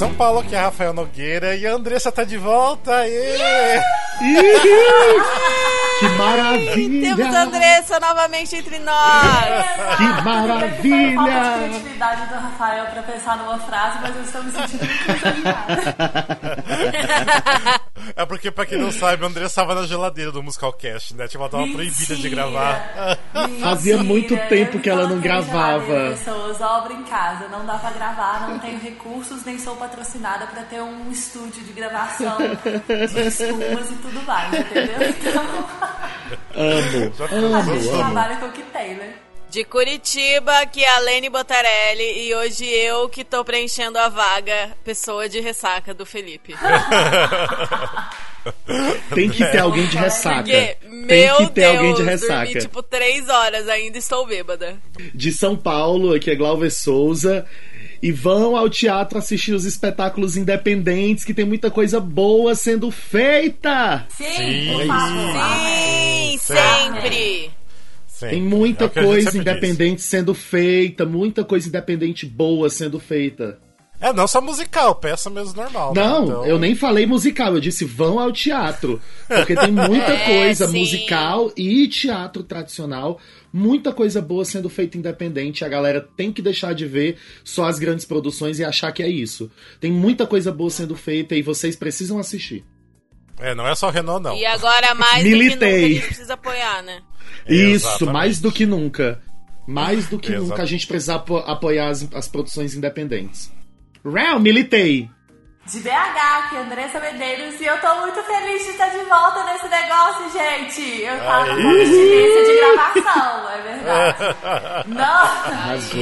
São Paulo, que é Rafael Nogueira. E a Andressa tá de volta. Aê! Que maravilha! Temos a Andressa novamente entre nós. Que maravilha! Falta de criatividade do Rafael pra pensar numa frase, mas eu estou me sentindo muito. É porque, pra quem não sabe, a Andressa estava na geladeira do Musical Cast, né? Tipo, ela tava proibida de gravar. Fazia muito tempo que ela não gravava. Pessoas, obra em casa, não dá pra gravar, não tenho recursos, nem sou patrocinada pra ter um estúdio de gravação de espumas e tudo mais, entendeu? Então, Amo, a amo, gente amo. trabalha com o que tem, né? De Curitiba, que é a Lene Botarelli. E hoje eu que tô preenchendo a vaga, pessoa de ressaca do Felipe. Tem que ter alguém de ressaca. Porque, Tem meu que ter Deus, alguém de dormi ressaca. tipo três horas, ainda estou bêbada. De São Paulo, aqui é Glauber Souza. E vão ao teatro assistir os espetáculos independentes, que tem muita coisa boa sendo feita! Sim, Sim. Sim, Sempre. Sim, Tem muita é coisa diz. independente sendo feita, muita coisa independente boa sendo feita. É, não só musical, peça mesmo normal. né? Não, Então- eu nem falei musical, eu disse vão ao teatro. Porque tem muita É, coisa sim. musical e teatro tradicional, muita coisa boa sendo feita independente. A galera tem que deixar de ver só as grandes produções e achar que é isso. Tem muita coisa boa sendo feita e vocês precisam assistir. É, não é só Renault, não. E agora, mais do que Militei. nunca, a gente precisa apoiar, né? Isso, Exatamente. mais do que nunca. Mais do que Exato. nunca a gente precisa apo- apoiar as, as produções independentes. Real, militei! De BH, aqui, Andressa Medeiros, e eu tô muito feliz de estar de volta nesse negócio, gente. Eu tava Aí. com abstinência de gravação, é verdade. Não, Arrasou.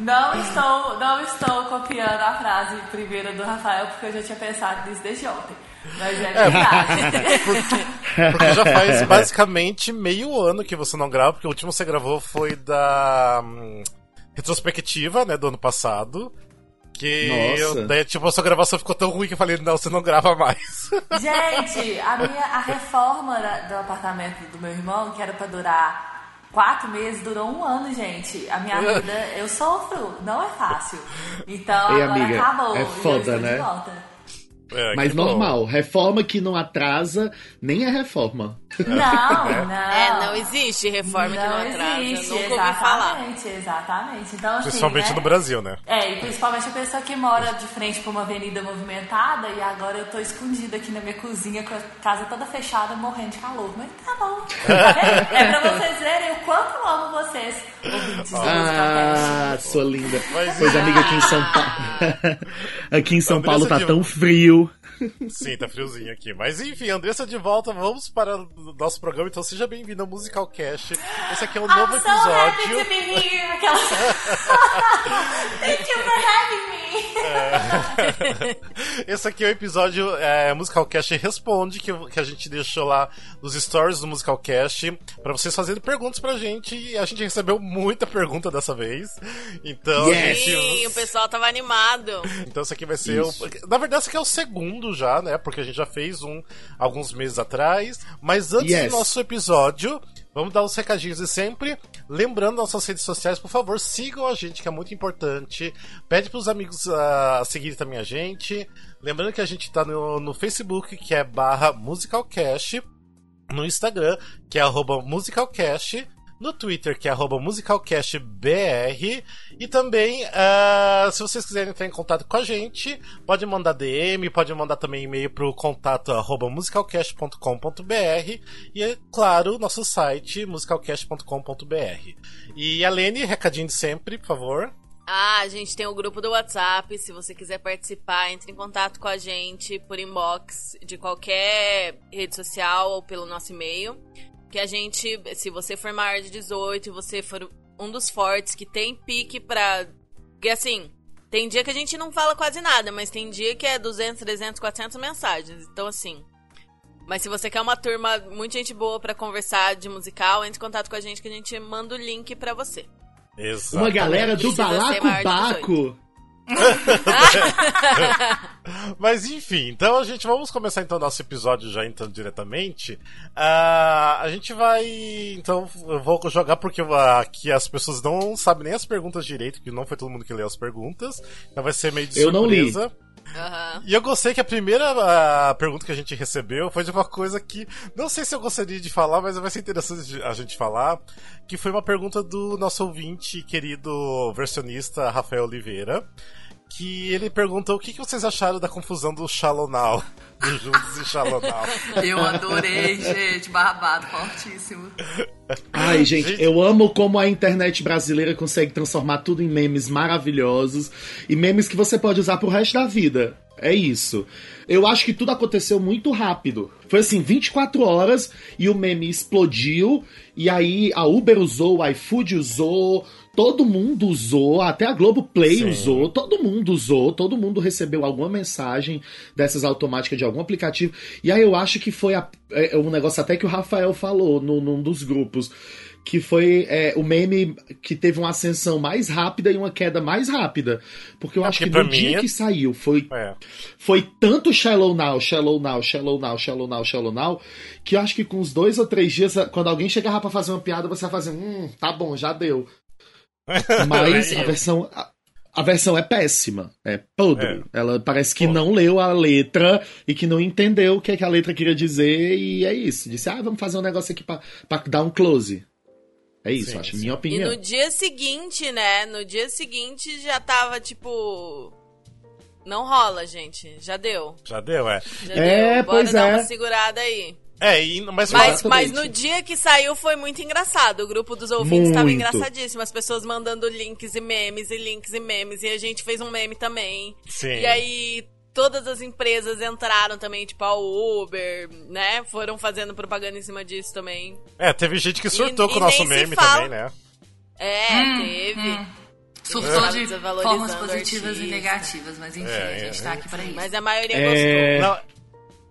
Não estou, não estou copiando a frase primeira do Rafael, porque eu já tinha pensado nisso desde ontem. Mas é verdade. Porque já faz basicamente meio ano que você não grava, porque o último que você gravou foi da hum, retrospectiva, né, do ano passado. Que eu, daí, tipo, a sua gravação ficou tão ruim que eu falei, não, você não grava mais. Gente, a minha a reforma da- do apartamento do meu irmão, que era pra durar quatro meses, durou um ano, gente. A minha vida, eu sofro, não é fácil. Então Ei, agora amiga, acabou. é foda, né? É, Mas que bom. normal, reforma que não atrasa, nem é reforma. Não, não. É, não existe reforma que não atrasa. existe, Nunca ouvi falar. exatamente, exatamente. Então, assim, Principalmente né? no Brasil, né? É, e principalmente a pessoa que mora de frente pra uma avenida movimentada e agora eu tô escondida aqui na minha cozinha com a casa toda fechada, morrendo de calor. Mas tá bom. é pra vocês verem o quanto eu amo vocês, ouvintes Ah, Musicalcast. sua linda. Mas- Pois, amiga, aqui em São Paulo. aqui em São Andressa Paulo tá tão frio. Brasil. Sim, tá friozinho aqui. Mas enfim, Andressa de volta, vamos para o nosso programa. Então seja bem-vindo ao Musical Cast. Esse aqui é um novo I'm so happy episódio. to be here. Aquela... Thank you for having me. Esse aqui é o episódio é, Musicalcast Responde, que, que a gente deixou lá nos stories do Musicalcast, pra vocês fazerem perguntas pra gente. E a gente recebeu muita pergunta dessa vez. Então, Yes! gente- Sim, o pessoal tava animado. então esse aqui vai ser Isso. o. Na verdade, esse aqui é o segundo já, né? Porque a gente já fez um alguns meses atrás. Mas antes Yes. do nosso episódio, vamos dar os recadinhos de sempre. Lembrando nossas redes sociais, por favor, sigam a gente, que é muito importante. Pede pros amigos ah, seguirem também a gente. Lembrando que a gente tá no, no Facebook, que é barra musicalcast. No Instagram, que é arroba musicalcast. No Twitter, que é musicalcastbr. E também, ah, se vocês quiserem entrar em contato com a gente, pode mandar DM, pode mandar também e-mail pro contato arroba musicalcast.com.br. E, é claro, nosso site, musicalcast.com.br. E a Lene, recadinho de sempre, por favor. Ah, a gente tem o grupo do WhatsApp. Se você quiser participar, entre em contato com a gente por inbox de qualquer rede social ou pelo nosso e-mail. Que a gente, se você for maior de 18 e você for um dos fortes que tem pique pra. Porque assim, tem dia que a gente não fala quase nada, mas tem dia que é 200, 300, 400 mensagens. Então assim. Mas se você quer uma turma, muita gente boa pra conversar de musical, entre em contato com a gente que a gente manda o link pra você. Exato. Uma galera do ser Balaco maior de 18. Baco. Mas enfim, então a gente vamos começar então nosso episódio já então diretamente. Ah, a gente vai então eu vou jogar porque aqui as pessoas não sabem nem as perguntas direito, que não foi todo mundo que leu as perguntas. Então vai ser meio de Eu não li. Aham. E eu gostei que a primeira a pergunta que a gente recebeu foi de uma coisa que não sei se eu gostaria de falar, mas vai ser interessante a gente falar, que foi uma pergunta do nosso ouvinte querido versionista Rafael Oliveira, que ele perguntou o que, que vocês acharam da confusão do Shallow Now, do Juntos e Shallow Now. Eu adorei, gente. Barbado, fortíssimo. Ai, gente, eu amo como a internet brasileira consegue transformar tudo em memes maravilhosos e memes que você pode usar pro resto da vida. É isso. Eu acho que tudo aconteceu muito rápido. Foi assim, 24 horas e o meme explodiu. E aí a Uber usou, o iFood usou, todo mundo usou, até a Globoplay Sim. usou, todo mundo usou, todo mundo recebeu alguma mensagem dessas automáticas de algum aplicativo. E aí eu acho que foi a- é, um negócio até que o Rafael falou no, num dos grupos. Que foi é, o meme que teve uma ascensão mais rápida e uma queda mais rápida. Porque eu É, acho que no mim dia é- que saiu foi É. foi tanto Shallow Now, Shallow Now, Shallow Now, Shallow Now, Shallow Now, que eu acho que com uns dois ou três dias, quando alguém chegava pra fazer uma piada, você vai fazer, hum, tá bom, já deu. Mas a versão. A, a versão é péssima, é podre. Ela parece que Pô. não leu a letra e que não entendeu o que, é que a letra queria dizer, e é isso. Disse, ah, vamos fazer um negócio aqui pra, pra dar um close. É isso, Sim, acho, sim. minha E opinião. no dia seguinte, né? No dia seguinte já tava tipo. Não rola, gente. Já deu. Já deu, é. Já É, deu. Bora pois dar é. uma segurada aí. É, e, mas, Mas, mas no dia que saiu foi muito engraçado. O grupo dos ouvintes estava engraçadíssimo. As pessoas mandando links e memes e links e memes. E a gente fez um meme também. Sim. E aí todas as empresas entraram também, tipo a Uber, né? Foram fazendo propaganda em cima disso também. É, teve gente que surtou E- com o nosso meme fala. também, né? É, Hum, teve. hum. Surtou de formas positivas artista. e negativas, mas enfim, É, a gente é, tá aqui pra isso. Mas a maioria É. gostou. Não,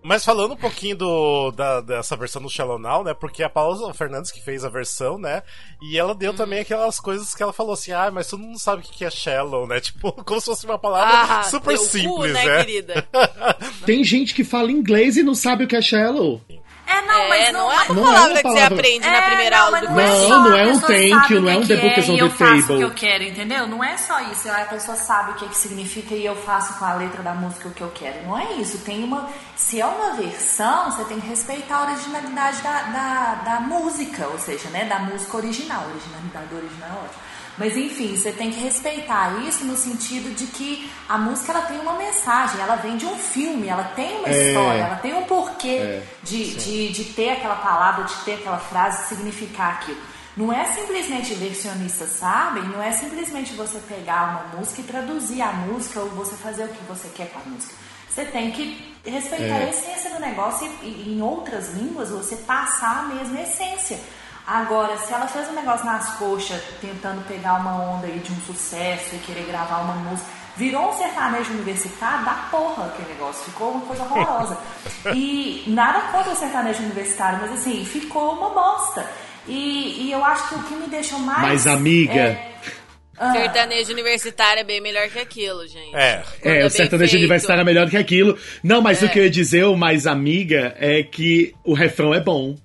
mas falando um pouquinho do, da- dessa versão do Shallow Now, né? Porque a Paula Fernandes que fez a versão, né? E ela deu também aquelas coisas que ela falou assim, ah, mas todo mundo sabe o que é shallow, né? Tipo, como se fosse uma palavra Ah, super teu cu, simples, né, né? querida? Tem gente que fala inglês e não sabe o que é shallow. É, não, é, mas não, é uma Não é palavra uma que você palavra. aprende na É, primeira aula do não é curso. Não, não é um thank you, o não é um que the book is é on e the eu faço o table. que eu quero, entendeu? Não é só isso. A pessoa sabe o que, que significa e eu faço com a letra da música o que eu quero. Não é isso. Tem uma. Se é uma versão, você tem que respeitar a originalidade da, da, da música, ou seja, né, da música original. Originalidade original é ótimo. Mas enfim, você tem que respeitar isso no sentido de que a música ela tem uma mensagem, ela vem de um filme, ela tem uma É. história, ela tem um porquê É, de, de, de ter aquela palavra, de ter aquela frase, significar aquilo. Não é simplesmente versionistas sabem, não é simplesmente você pegar uma música e traduzir a música ou você fazer o que você quer com a música. Você tem que respeitar É. a essência do negócio e, e em outras línguas você passar a mesma essência. Agora, se ela fez um negócio nas coxas, tentando pegar uma onda aí de um sucesso e querer gravar uma música, virou um sertanejo universitário da porra aquele negócio, ficou uma coisa horrorosa. e nada contra o sertanejo universitário, mas assim, ficou uma bosta. E, e eu acho que o que me deixou mais. Mas, amiga, é- Ah, Sertanejo universitário é bem melhor que aquilo, gente. É. Quando É, bem o sertanejo feito. universitário é melhor do que aquilo. Não, mas É. o que eu ia dizer, o mais amiga, é que o refrão é bom.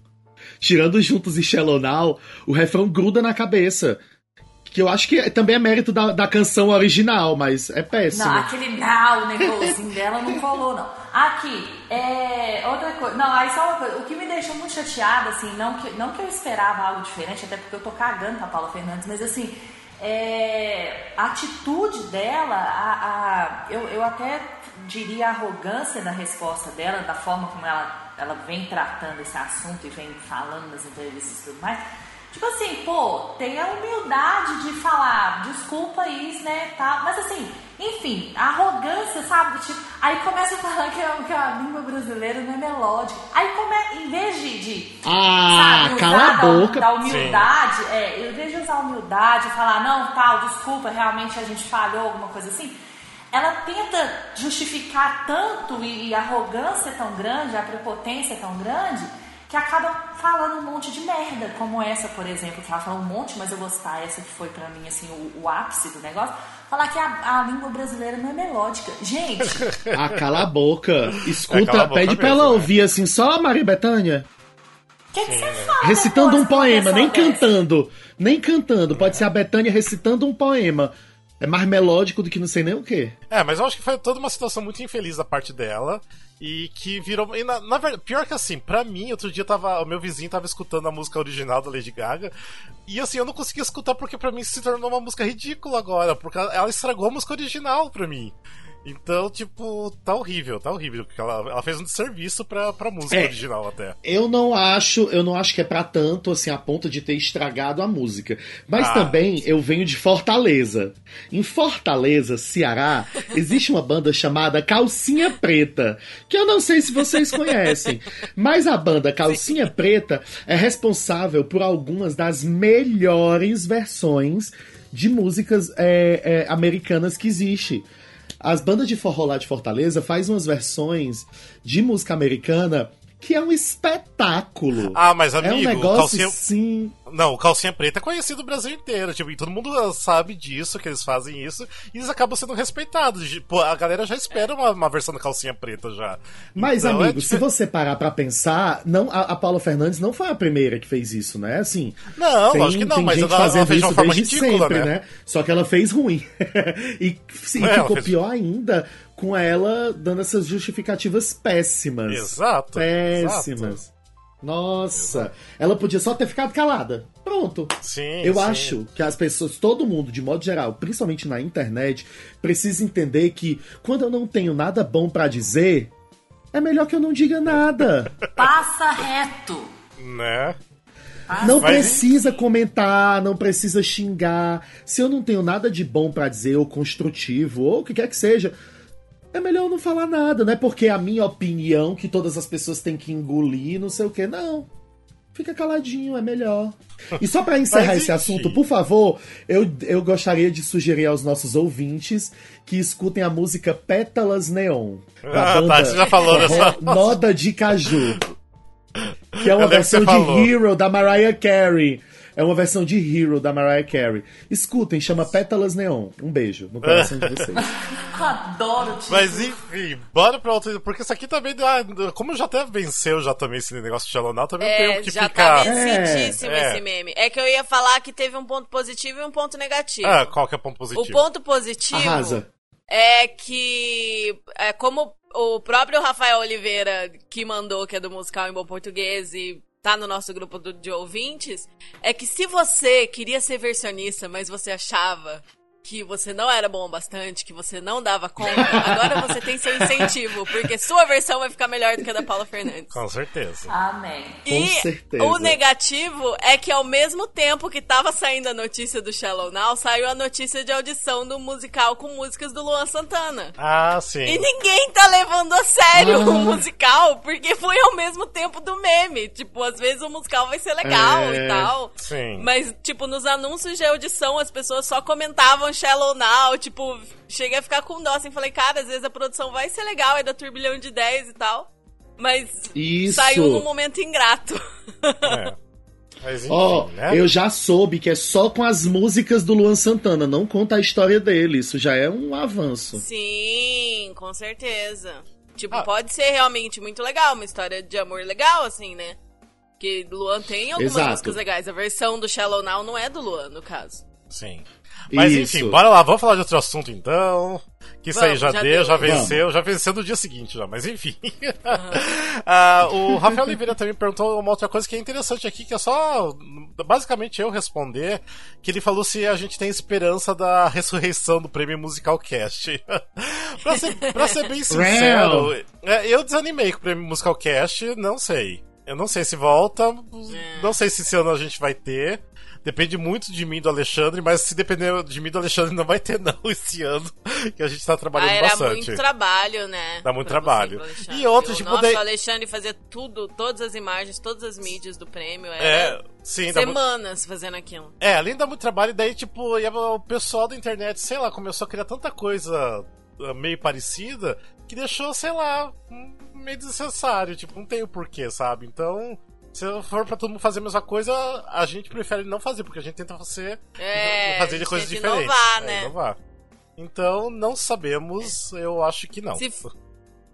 Tirando juntos e Shallow Now, o refrão gruda na cabeça. Que eu acho que também é mérito da, da canção original, mas é péssimo. Não, aquele now, o negocinho dela não colou, não. Aqui, é. Outra coisa. Não, aí só uma coisa. O que me deixou muito chateada, assim, não que, não que eu esperava algo diferente, até porque eu tô cagando pra Paula Fernandes, mas assim, é, a atitude dela, a, a- eu, eu até diria a arrogância da resposta dela, da forma como ela, ela vem tratando esse assunto e vem falando nas entrevistas e tudo mais. Tipo assim, pô, tem a humildade de falar, desculpa isso, né, tal. Mas assim, enfim, a arrogância, sabe? Tipo, aí começa a falar que a, que a língua brasileira não é melódica. Aí come, em vez de, de Ah, sabe, cala usar a boca. Da, da humildade, é, em vez de usar a humildade e falar, não, tal, desculpa, realmente a gente falhou, alguma coisa assim. Ela tenta justificar tanto e, e a arrogância é tão grande, a prepotência é tão grande, que acaba falando um monte de merda, como essa, por exemplo, que ela falou um monte, mas eu gostar, essa que foi pra mim, assim, o, o ápice do negócio, falar que a, a língua brasileira não é melódica. Gente, Ah, cala a boca. Escuta, É, a boca pede pra mesmo, ela né? ouvir assim, só a Maria Bethânia. o que, que você fala? Recitando um pra poema, nem dessa? cantando. Nem cantando. Pode ser a Bethânia recitando um poema. É mais melódico do que não sei nem o quê. É, mas eu acho que foi toda uma situação muito infeliz da parte dela. E que virou. E na, na verdade, pior que assim, pra mim, outro dia tava. O meu vizinho tava escutando a música original da Lady Gaga. E assim, eu não conseguia escutar porque pra mim se tornou uma música ridícula agora. Porque ela estragou a música original pra mim. Então, tipo, tá horrível, tá horrível. Porque ela, ela fez um desserviço pra, pra música É. original até. Eu não acho, eu não acho que é pra tanto assim a ponto de ter estragado a música. Mas Ah. também eu venho de Fortaleza. Em Fortaleza, Ceará, existe uma banda chamada Calcinha Preta, que eu não sei se vocês conhecem, mas a banda Calcinha Preta é responsável por algumas das melhores versões de músicas é, é, americanas que existe. As bandas de forró lá de Fortaleza faz umas versões de música americana que é um espetáculo. Ah, mas é um amigo, o negócio calcinha. sim. Não, o calcinha preta é conhecido no Brasil inteiro, tipo, e todo mundo sabe disso, que eles fazem isso, e eles acabam sendo respeitados. Pô, a galera já espera uma, uma versão da calcinha preta já. Mas, Então, amigo, é se você parar pra pensar, não, a, a Paula Fernandes não foi a primeira que fez isso, né? Assim. Não, tem, lógico que não, mas gente ela, ela fez de uma forma ridícula, sempre, né? né? Só que ela fez ruim. e e É, ficou fez- pior ainda com ela dando essas justificativas péssimas. Exato. Péssimas. exato. Nossa, ela podia só ter ficado calada. Pronto. Sim. Eu sim. acho que as pessoas, todo mundo, de modo geral, principalmente na internet, precisa entender que quando eu não tenho nada bom pra dizer, é melhor que eu não diga nada. Passa reto. Né? Não Mas- precisa comentar, não precisa xingar. Se eu não tenho nada de bom pra dizer, ou construtivo, ou o que quer que seja, é melhor eu não falar nada, não é porque é a minha opinião que todas as pessoas têm que engolir, não sei o que, não. Fica caladinho, é melhor. E só pra encerrar esse assunto, por favor, eu, eu gostaria de sugerir aos nossos ouvintes que escutem a música Pétalas Neon. da Ah, tá, você já falou dessa- Noda de Caju. Que é uma versão de falou. Hero da Mariah Carey. É uma versão de Hero da Mariah Carey. Escutem, chama Pétalas Neon. Um beijo no coração de vocês. Eu adoro o título. Mas enfim, bora pra outro. Porque isso aqui também. ah, Como já até venceu já também esse negócio de Now, também É, tenho que já ficar. tá vencidíssimo É. esse meme. É que eu ia falar que teve um ponto positivo e um ponto negativo. Ah, qual que é o ponto o positivo? ponto positivo Arrasa. é que, é, como o próprio Rafael Oliveira, que mandou, que é do musical em bom português e tá no nosso grupo do- de ouvintes, é que se você queria ser versionista, mas você achava que você não era bom o bastante, que você não dava conta, agora você tem seu incentivo, porque sua versão vai ficar melhor do que a da Paula Fernandes. Com certeza. Amém. Com E certeza. o negativo é que ao mesmo tempo que tava saindo a notícia do Shallow Now, saiu a notícia de audição do musical com músicas do Luan Santana. Ah, sim. E ninguém tá levando a sério Ah. o musical, porque foi ao mesmo tempo do meme. Tipo, às vezes o musical vai ser legal É. e tal. Sim. Mas, tipo, nos anúncios de audição, as pessoas só comentavam Shallow Now, tipo, cheguei a ficar com dó, assim, falei, cara, às vezes a produção vai ser legal, é da turbilhão de 10 e tal. Mas Isso. saiu num momento ingrato. É. Mas enfim, Ó, né? eu já soube que é só com as músicas do Luan Santana, não conta a história dele. Isso já é um avanço. Sim, com certeza. Tipo, Ah. pode ser realmente muito legal, uma história de amor legal, assim, né? Que Luan tem algumas Exato. músicas legais. A versão do Shallow Now não é do Luan, no caso. Sim. Mas Isso. enfim, bora lá, vamos falar de outro assunto então. Que isso aí Vamos, já, já deu, deu. já venceu, já venceu no dia seguinte já, mas enfim. Ah, o Rafael Oliveira também perguntou uma outra coisa que é interessante aqui, que é só basicamente eu responder, que ele falou se a gente tem esperança da ressurreição do Prêmio Musical Cast. pra, ser, pra ser bem sincero, é, eu desanimei com o Prêmio Musical Cast, não sei. Eu não sei se volta, É. não sei se esse ano a gente vai ter. Depende muito de mim do Alexandre, mas se depender de mim do Alexandre, não vai ter não esse ano, que a gente tá trabalhando Ah, era bastante. muito trabalho, né? Dá muito você, trabalho. Alexandre. E outro, tipo, Nossa, daí- o Alexandre fazia tudo, todas as imagens, todas as mídias do prêmio. É, Era sim, dá muito... semanas fazendo aquilo. É, além dá muito trabalho, daí, tipo, o pessoal da internet, sei lá, começou a criar tanta coisa ah, meio parecida que deixou, sei lá, um- meio desnecessário. Tipo, não tem o porquê, sabe? Então, se for pra todo mundo fazer a mesma coisa, a gente prefere não fazer, porque a gente tenta fazer, É, fazer de coisas diferentes. inovar, É, né? inovar. Então, não sabemos, eu acho que não. Se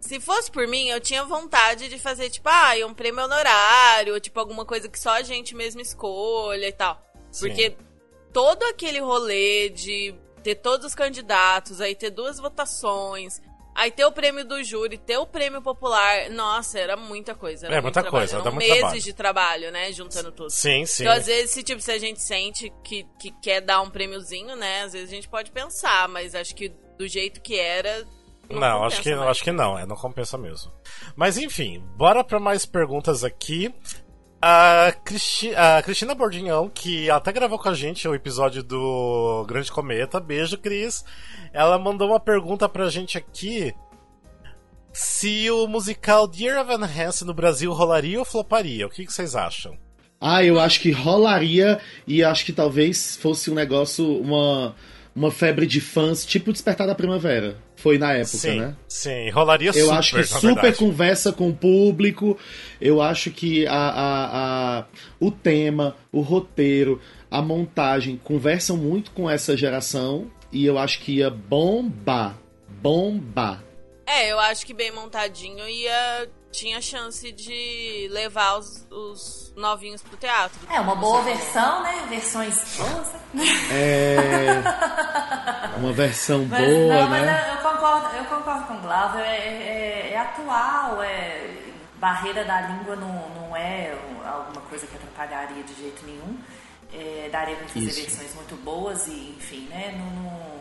Se fosse por mim, eu tinha vontade de fazer, tipo, ah, um prêmio honorário, ou, tipo, alguma coisa que só a gente mesmo escolha e tal. Sim. Porque todo aquele rolê de ter todos os candidatos, aí ter duas votações, aí ter o prêmio do júri, ter o prêmio popular. Nossa, era muita coisa. Era É, muita trabalho, coisa, eram dá muito meses trabalho. de trabalho, né? Juntando tudo. Sim, sim. Então, às vezes, se, tipo, se a gente sente que, que quer dar um prêmiozinho, né? Às vezes a gente pode pensar, mas acho que do jeito que era. Não, Não, compensa acho que, mais. acho que não, é, não compensa mesmo. Mas enfim, bora pra mais perguntas aqui. A, Cristi- a Cristina Bordinhão, que até gravou com a gente o episódio do Grande Cometa, beijo, Cris. Ela mandou uma pergunta pra gente aqui. Se o musical Dear Evan Hansen no Brasil rolaria ou floparia? O que, que vocês acham? Ah, eu acho que rolaria e acho que talvez fosse um negócio, uma, uma febre de fãs, tipo Despertar da Primavera. Foi na época, sim, né? sim, rolaria Eu super, acho que na super verdade. conversa com o público. Eu acho que a, a, a- o tema, o roteiro, a montagem conversam muito com essa geração. E eu acho que ia bombar. Bombar. É, eu acho que bem montadinho ia. Tinha chance de levar os, os novinhos pro teatro. É, uma boa versão, né? Versões boas. né? É. Uma versão Mas, boa, não, mas né? eu, eu concordo, eu concordo com o Glauber, é, é- é atual, é, barreira da língua não, não é alguma coisa que atrapalharia de jeito nenhum. É, daria pra fazer Isso. versões muito boas e, enfim, né? Não, não-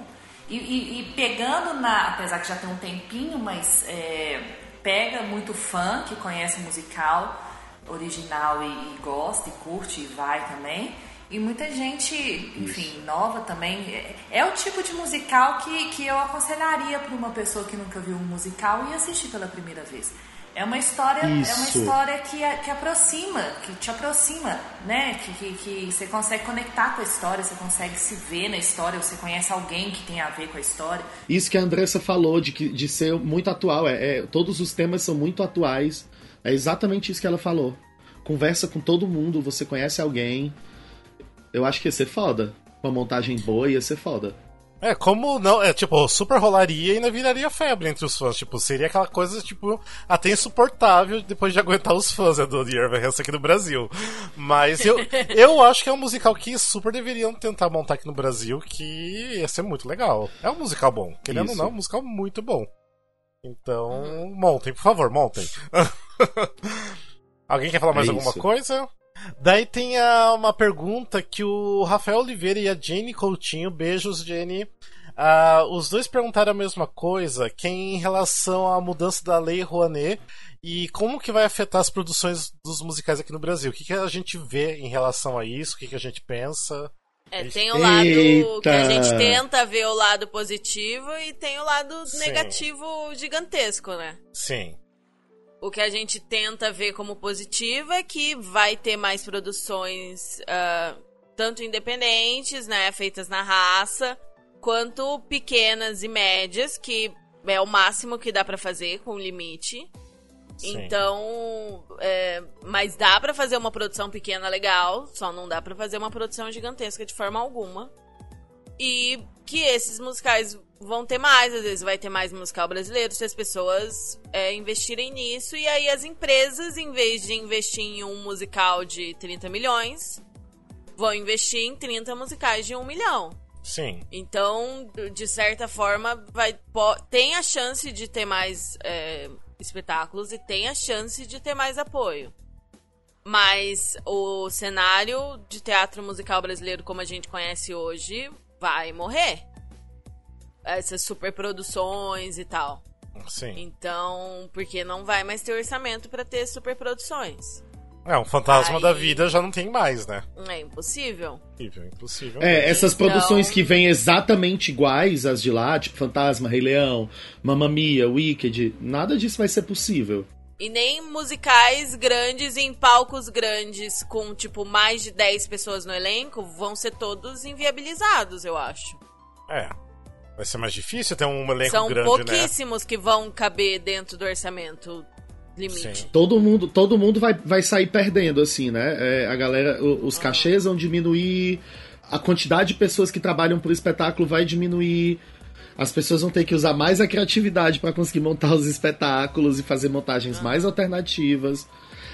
E, e- e pegando na. Apesar que já tem um tempinho, mas é, pega muito fã que conhece o musical original e, e gosta e curte e vai também. E muita gente, enfim, nova também. É, é o tipo de musical que, que eu aconselharia para uma pessoa que nunca viu um musical e assistir pela primeira vez. É uma história, é uma Isso. história que, que aproxima, que te aproxima, né? Que, que, que você consegue conectar com a história, você consegue se ver na história, você conhece alguém que tem a ver com a história. Isso que a Andressa falou de, que, de ser muito atual. É, é- todos os temas são muito atuais. É exatamente isso que ela falou. Conversa com todo mundo, você conhece alguém. Eu acho que ia ser foda. Uma montagem boa ia ser foda. É, como não, é tipo, super rolaria e ainda viraria febre entre os fãs. Tipo, seria aquela coisa, tipo, até insuportável depois de aguentar os fãs né, do The Irving aqui no Brasil. Mas eu, eu acho que é um musical que super deveriam tentar montar aqui no Brasil, que ia ser muito legal. É um musical bom. Querendo ou Isso. não, é um musical muito bom. Então, montem, por favor, montem. Alguém quer falar mais É alguma coisa? Daí tem a- uma pergunta que o Rafael Oliveira e a Jenny Coutinho, beijos, Jenny. Ah, os dois perguntaram a mesma coisa, que é em relação à mudança da lei Rouanet e como que vai afetar as produções dos musicais aqui no Brasil. O que, que a gente vê em relação a isso? O que, que a gente pensa? É, tem o lado que a Eita! gente tenta ver o lado positivo e tem o lado Sim. negativo gigantesco, né? Sim, O que a gente tenta ver como positivo é que vai ter mais produções, ah, tanto independentes, né, feitas na raça, quanto pequenas e médias, que é o máximo que dá pra fazer com limite. sim. Então, é, mas dá pra fazer uma produção pequena legal, só não dá pra fazer uma produção gigantesca de forma alguma. E que esses musicais vão ter mais, às vezes vai ter mais musical brasileiro se as pessoas é, investirem nisso. E aí as empresas, em vez de investir em um musical de 30 milhões, vão investir em 30 musicais de 1 milhão. Sim. Então, de certa forma, vai, tem a chance de ter mais é, espetáculos e tem a chance de ter mais apoio. Mas o cenário de teatro musical brasileiro, como a gente conhece hoje, vai morrer. Essas superproduções e tal. Sim. Então, porque não vai mais ter orçamento para ter superproduções. É, um fantasma Aí- da vida já não tem mais, né? É impossível. É, Impossível, impossível. essas Então- produções que vêm exatamente iguais às de lá, tipo Fantasma, Rei Leão, Mamma Mia, Wicked, nada disso vai ser possível. E nem musicais grandes em palcos grandes com, tipo, mais de 10 pessoas no elenco vão ser todos inviabilizados, eu acho. É. Vai ser mais difícil ter um elenco São grande, né? pouquíssimos que vão caber dentro do orçamento limite. Sim. Todo mundo, todo mundo vai, vai sair perdendo, assim, né? É, a galera, os cachês vão diminuir, a quantidade de pessoas que trabalham pro espetáculo vai diminuir. As pessoas vão ter que usar mais a criatividade para conseguir montar os espetáculos e fazer montagens mais alternativas.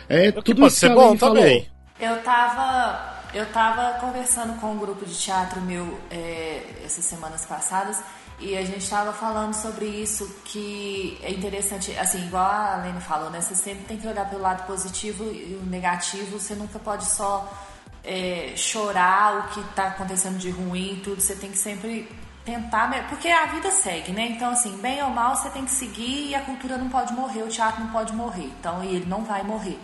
É O que tudo pode isso ser que a bom Aline falou. também. Eu tava eu tava conversando com um grupo de teatro meu é, essas semanas passadas e a gente estava falando sobre isso, que é interessante, assim, igual a Lene falou, né? Você sempre tem que olhar pelo lado positivo e o negativo, você nunca pode só é, chorar o que está acontecendo de ruim e tudo, você tem que sempre tentar, porque a vida segue, né? Então, assim, bem ou mal, você tem que seguir e a cultura não pode morrer, o teatro não pode morrer, então, e ele não vai morrer.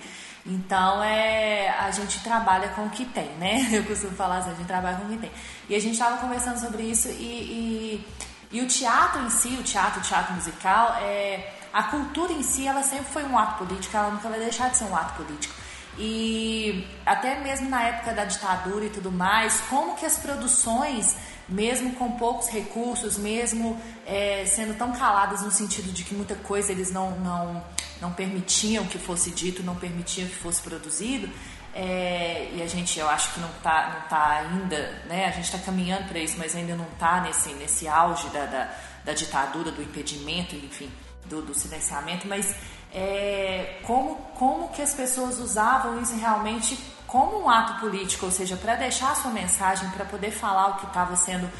Então, é, a gente trabalha com o que tem, né? Eu costumo falar assim, a gente trabalha com o que tem. E a gente estava conversando sobre isso e, e, e, o teatro em si, o teatro, o teatro musical, é, a cultura em si, ela sempre foi um ato político, ela nunca vai deixar de ser um ato político. E até mesmo na época da ditadura e tudo mais, como que as produções mesmo com poucos recursos, mesmo é, sendo tão caladas no sentido de que muita coisa eles não, não, não permitiam que fosse dito, não permitiam que fosse produzido, é, e a gente, eu acho que não está não tá ainda, né? A gente está caminhando para isso, mas ainda não está nesse, nesse auge da, da, da, ditadura, do impedimento, enfim, do, do silenciamento, mas é, como, como que as pessoas usavam isso realmente como um ato político, ou seja, para deixar a sua mensagem, para poder falar o que estava sendo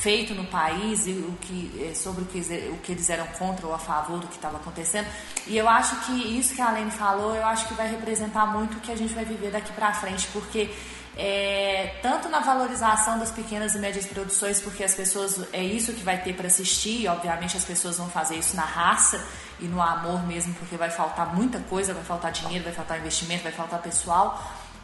feito no país e o que, eh, sobre o que, o que eles eram contra ou a favor do que estava acontecendo. E eu acho que isso que a Alene falou, eu acho que vai representar muito o que a gente vai viver daqui para frente, porque é, tanto na valorização das pequenas e médias produções, porque as pessoas é isso que vai ter para assistir, e obviamente as pessoas vão fazer isso na raça e no amor mesmo, porque vai faltar muita coisa, vai faltar dinheiro, vai faltar investimento, vai faltar pessoal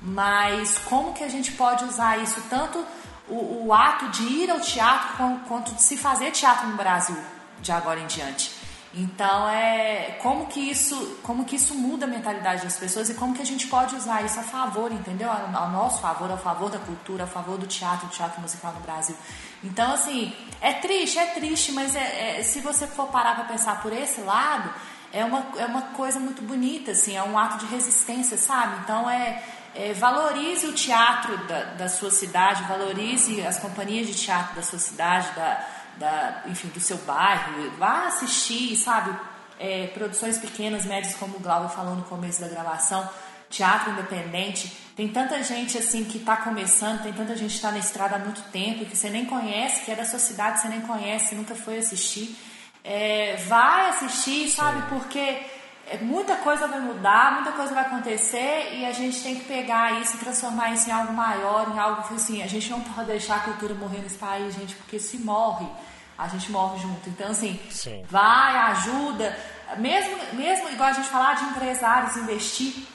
mas como que a gente pode usar isso, tanto o, o ato de ir ao teatro quanto de se fazer teatro no Brasil de agora em diante. Então é como que isso, como que isso muda a mentalidade das pessoas e como que a gente pode usar isso a favor, entendeu? Ao nosso favor, ao favor da cultura, ao favor do teatro, do teatro musical no Brasil. Então assim é triste, é triste, mas é, é se você for parar para pensar por esse lado é uma, é uma coisa muito bonita, assim, é um ato de resistência, sabe? Então é é, valorize o teatro da, da, sua cidade, valorize as companhias de teatro da sua cidade, da, da enfim, do seu bairro, vá assistir, sabe, é, produções pequenas, médias, como o Glauber falou no começo da gravação, teatro independente. Tem tanta gente assim que está começando, tem tanta gente que está na estrada há muito tempo, que você nem conhece, que é da sua cidade, você nem conhece, nunca foi assistir. É, vai assistir, sabe, porque muita coisa vai mudar, muita coisa vai acontecer e a gente tem que pegar isso e transformar isso em algo maior, em algo que assim, a gente não pode deixar a cultura morrer nesse país, gente, porque se morre, a gente morre junto. Então, assim, Sim. vai, ajuda, mesmo, mesmo igual a gente falar de empresários investir,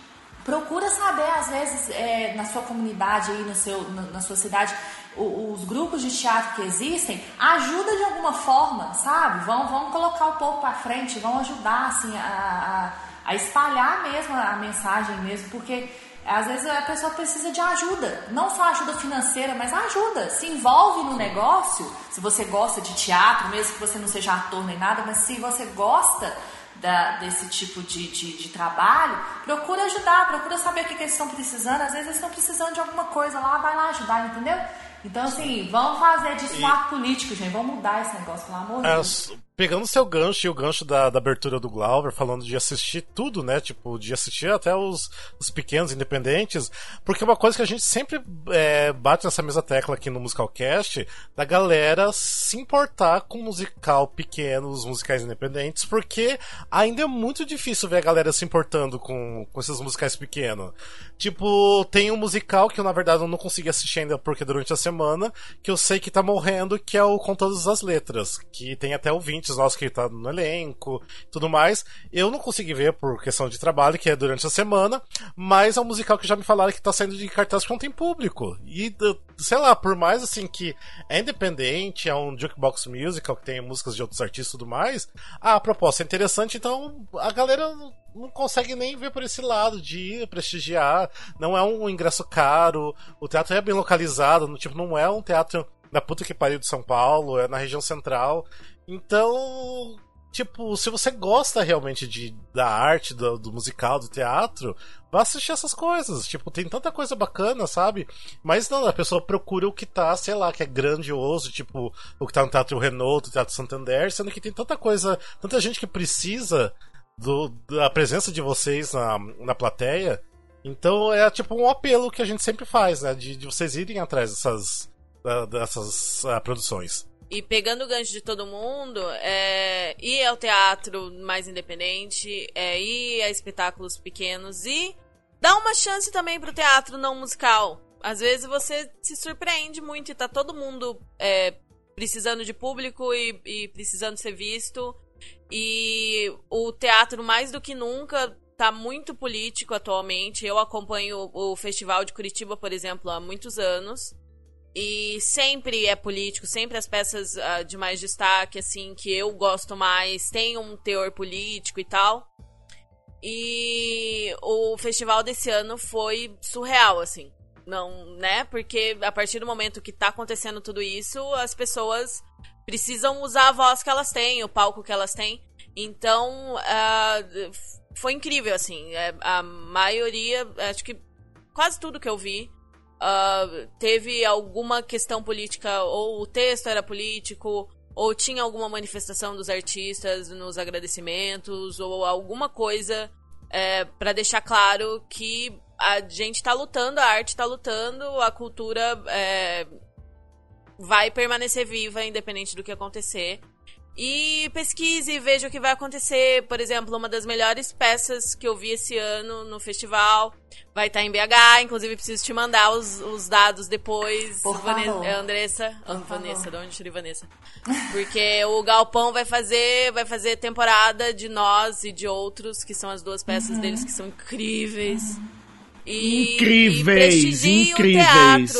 procura saber, às vezes, é, na sua comunidade aí, no seu, na sua cidade, os grupos de teatro que existem ajuda de alguma forma, sabe? Vão, vão colocar o povo para frente, vão ajudar assim a, a, a, espalhar mesmo a mensagem mesmo, porque às vezes a pessoa precisa de ajuda, não só ajuda financeira, mas ajuda, se envolve no negócio. Se você gosta de teatro, mesmo que você não seja ator nem nada, mas se você gosta da, desse tipo de, de, de, trabalho, procura ajudar, procura saber o que, que eles estão precisando. Às vezes eles estão precisando de alguma coisa lá, vai lá ajudar, entendeu? Então, assim, vamos fazer de fato político, gente. Vamos mudar esse negócio, pelo amor de é, Deus pegando seu gancho e o gancho da, da, abertura do Glauber, falando de assistir tudo, né? Tipo, de assistir até os, os pequenos independentes, porque uma coisa que a gente sempre é, bate nessa mesma tecla aqui no Musicalcast, da galera se importar com musical pequeno, os musicais independentes, porque ainda é muito difícil ver a galera se importando com, com esses musicais pequenos. Tipo, tem um musical que eu, na verdade, eu não consegui assistir ainda porque durante a semana, que eu sei que tá morrendo, que é o Com Todas as Letras, que tem até o 20 ouvintes nossos que tá no elenco tudo mais. Eu não consegui ver por questão de trabalho, que é durante a semana, mas é um musical que já me falaram que tá saindo de cartaz porque não tem público. E, sei lá, por mais assim que é independente, é um jukebox musical que tem músicas de outros artistas e tudo mais, a proposta é interessante, então a galera não consegue nem ver por esse lado de prestigiar. Não é um ingresso caro, o teatro é bem localizado, no, tipo, não é um teatro na puta que pariu de São Paulo, é na região central. Então, tipo, se você gosta realmente de, da arte, do, do, musical, do teatro, vá assistir essas coisas. Tipo, tem tanta coisa bacana, sabe? Mas não, a pessoa procura o que tá, sei lá, que é grandioso, tipo, o que tá no Teatro Renault, no Teatro Santander, sendo que tem tanta coisa, tanta gente que precisa do, da presença de vocês na, na plateia Então é tipo um apelo que a gente sempre faz, né? De, de vocês irem atrás dessas, dessas uh, produções. E pegando o gancho de todo mundo, é, ir ao teatro mais independente, é, ir a espetáculos pequenos e dar uma chance também pro teatro não musical. Às vezes você se surpreende muito e tá todo mundo é, precisando de público e, e precisando ser visto. E o teatro, mais do que nunca, tá muito político atualmente. Eu acompanho o Festival de Curitiba, por exemplo, há muitos anos. E sempre é político, sempre as peças uh, de mais destaque, assim, que eu gosto mais, têm um teor político e tal. E o festival desse ano foi surreal, assim. Não, né? Porque a partir do momento que tá acontecendo tudo isso, as pessoas precisam usar a voz que elas têm, o palco que elas têm. Então, uh, foi incrível, assim. É, a maioria, acho que quase tudo que eu vi uh, teve alguma questão política, ou o texto era político, ou tinha alguma manifestação dos artistas nos agradecimentos, ou alguma coisa é, para deixar claro que a gente tá lutando, a arte tá lutando, a cultura é, vai permanecer viva, independente do que acontecer. E pesquise e veja o que vai acontecer. Por exemplo, uma das melhores peças que eu vi esse ano no festival vai estar em BH. Inclusive, preciso te mandar os, os dados depois. Por favor. É Andressa. Por Vanessa, favor. de onde tirei Vanessa? Porque o Galpão vai fazer, vai fazer temporada de nós e de outros, que são as duas peças Uhum. deles que são incríveis. E, Incríveis, e incríveis.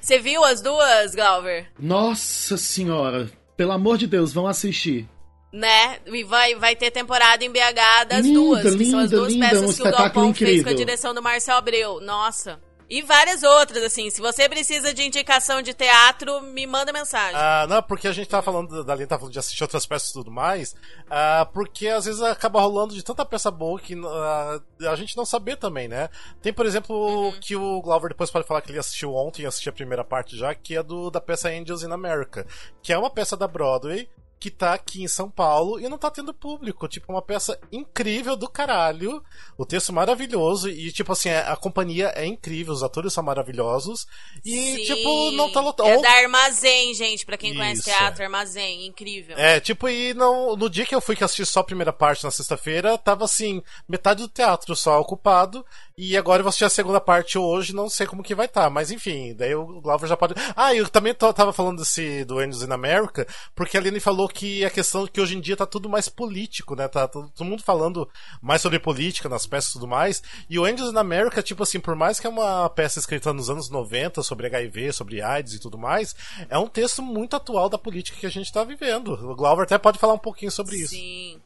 Você viu as duas, Galver? Nossa senhora, pelo amor de Deus, vão assistir. Né? E vai, vai ter temporada em BH das Linda, duas, que são as linda, duas linda, peças um que o Galpão fez com a incrível. direção do Marcel Abreu. Nossa. E várias outras, assim. Se você precisa de indicação de teatro, me manda mensagem. Ah, não, porque a gente tava falando, da Lina tava falando de assistir outras peças e tudo mais, ah, porque às vezes acaba rolando de tanta peça boa que ah, a gente não saber também, né? Tem, por exemplo, que o Glover depois pode falar que ele assistiu ontem, assistiu a primeira parte já, que é do da peça Angels in America, que é uma peça da Broadway, que tá aqui em São Paulo e não tá tendo público. Tipo, uma peça incrível do caralho. O texto maravilhoso e, tipo assim, a, a companhia é incrível, os atores são maravilhosos. E, Sim. tipo, não tá lotado. É da Armazém, gente. Pra quem conhece Isso, teatro, Armazém. Incrível. É, tipo, e não, no dia que eu fui que assisti só a primeira parte na sexta-feira, tava assim, metade do teatro só ocupado, e agora eu vou assistir a segunda parte hoje, não sei como que vai estar, mas enfim, daí o Glauber já pode. Ah, eu também tava falando desse do Angels in America, porque a Aline falou que a questão que hoje em dia tá tudo mais político, né? Tá todo mundo falando mais sobre política nas peças e tudo mais, e o Angels in America, tipo assim, por mais que é uma peça escrita nos anos 90 sobre HIV, sobre AIDS e tudo mais, é um texto muito atual da política que a gente tá vivendo. O Glauber até pode falar um pouquinho sobre isso. Sim.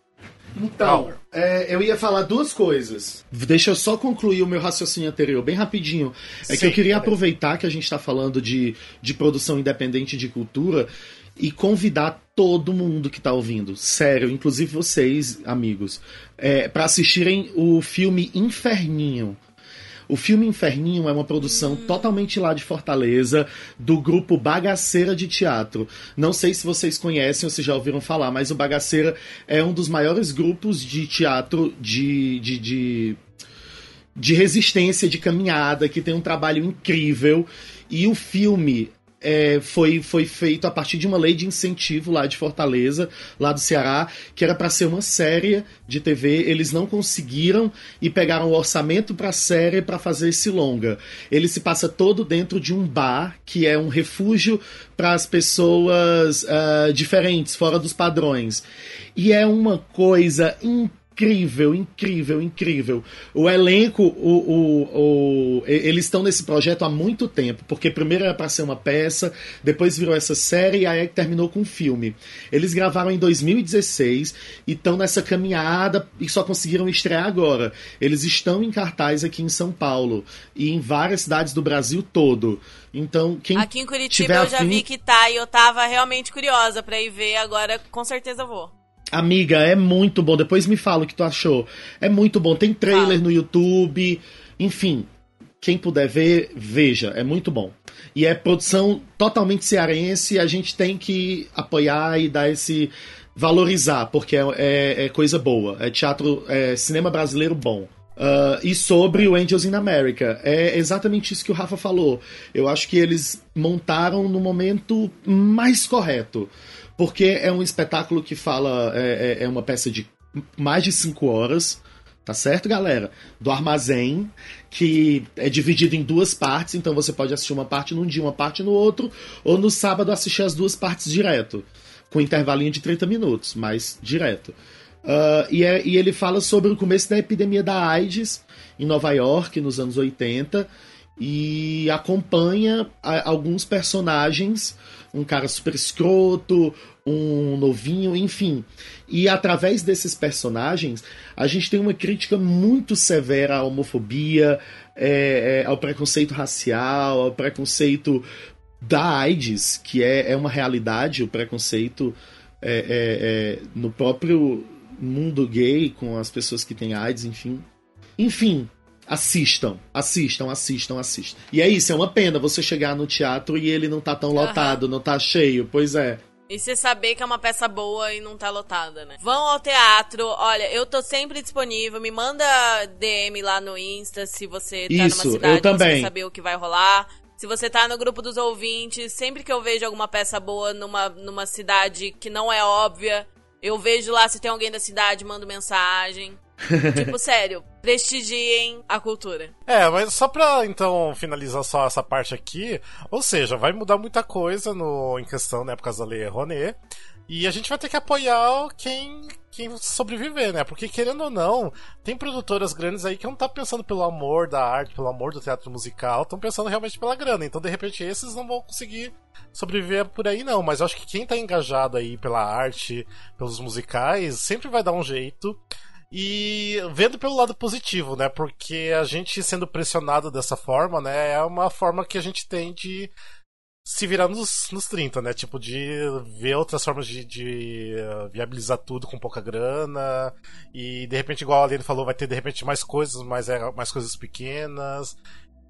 Então, é, eu ia falar duas coisas. Deixa eu só concluir o meu raciocínio anterior, bem rapidinho. É que Sim, eu queria aproveitar que a gente está falando de, de produção independente de cultura e convidar todo mundo que está ouvindo, sério, inclusive vocês, amigos, é, para assistirem o filme Inferninho. O filme Inferninho é uma produção totalmente lá de Fortaleza, do grupo Bagaceira de Teatro. Não sei se vocês conhecem ou se já ouviram falar, mas o Bagaceira é um dos maiores grupos de teatro de, de, de, de resistência, de caminhada, que tem um trabalho incrível. E o filme é, foi, foi feito a partir de uma lei de incentivo lá de Fortaleza, lá do Ceará, que era para ser uma série de TV. Eles não conseguiram e pegaram o orçamento para a série para fazer esse longa. Ele se passa todo dentro de um bar, que é um refúgio para as pessoas ah, diferentes, fora dos padrões. E é uma coisa incrível incrível, incrível, incrível. O elenco, o, o, o- eles estão nesse projeto há muito tempo, porque primeiro era para ser uma peça, depois virou essa série e aí terminou com um filme. Eles gravaram em 2016 e estão nessa caminhada e só conseguiram estrear agora. Eles estão em cartaz aqui em São Paulo e em várias cidades do Brasil todo. Então, quem Aqui em Curitiba tiver eu já afim- vi que tá e eu tava realmente curiosa pra ir ver. Agora com certeza eu vou. Amiga, é muito bom. Depois me fala o que tu achou. É muito bom. Tem trailer Fala. no YouTube. Enfim, quem puder ver, veja. É muito bom. E é produção totalmente cearense. A gente tem que apoiar e dar esse. valorizar, porque é, é- é coisa boa. É teatro, é cinema brasileiro bom. Uh, e sobre o Angels in America. É exatamente isso que o Rafa falou. Eu acho que eles montaram no momento mais correto. Porque é um espetáculo que fala. É, é, é uma peça de mais de cinco horas. Tá certo, galera? Do armazém, que é dividido em duas partes, então você pode assistir uma parte num dia, uma parte no outro, ou no sábado assistir as duas partes direto, com intervalinho de 30 minutos, mas direto. Uh, e, é, e, ele fala sobre o começo da epidemia da AIDS em Nova York, nos anos 80, e acompanha a, alguns personagens, um cara super escroto, um novinho, enfim. E através desses personagens, a gente tem uma crítica muito severa à homofobia, é, é, ao preconceito racial, ao preconceito da AIDS, que é, é uma realidade, o preconceito é, é, é no próprio mundo gay, com as pessoas que têm AIDS, enfim. Enfim, assistam, assistam, assistam, assistam. E é isso, é uma pena você chegar no teatro e ele não tá tão lotado, uhum. não tá cheio, pois é. E você saber que é uma peça boa e não tá lotada, né? Vão ao teatro. Olha, eu tô sempre disponível. Me manda DM lá no Insta se você tá Isso, numa cidade eu também. você quer saber o que vai rolar. Se você tá no grupo dos ouvintes, sempre que eu vejo alguma peça boa numa, numa cidade que não é óbvia, eu vejo lá se tem alguém da cidade, mando mensagem. Tipo, sério, prestigiem a cultura. É, mas só pra então finalizar só essa parte aqui, ou seja, vai mudar muita coisa no, em questão, né, por causa da Lei Rouanet. E a gente vai ter que apoiar quem, quem sobreviver, né? Porque querendo ou não, tem produtoras grandes aí que não tá pensando pelo amor da arte, pelo amor do teatro musical, estão pensando realmente pela grana. Então, de repente, esses não vão conseguir sobreviver por aí, não. Mas eu acho que quem tá engajado aí pela arte, pelos musicais, sempre vai dar um jeito. E vendo pelo lado positivo, né? Porque a gente sendo pressionado dessa forma, né? É uma forma que a gente tem de se virar nos, nos 30, né? Tipo, de ver outras formas de, de uh, viabilizar tudo com pouca grana. E de repente, igual a Aline falou, vai ter de repente mais coisas, mais, é, mais coisas pequenas.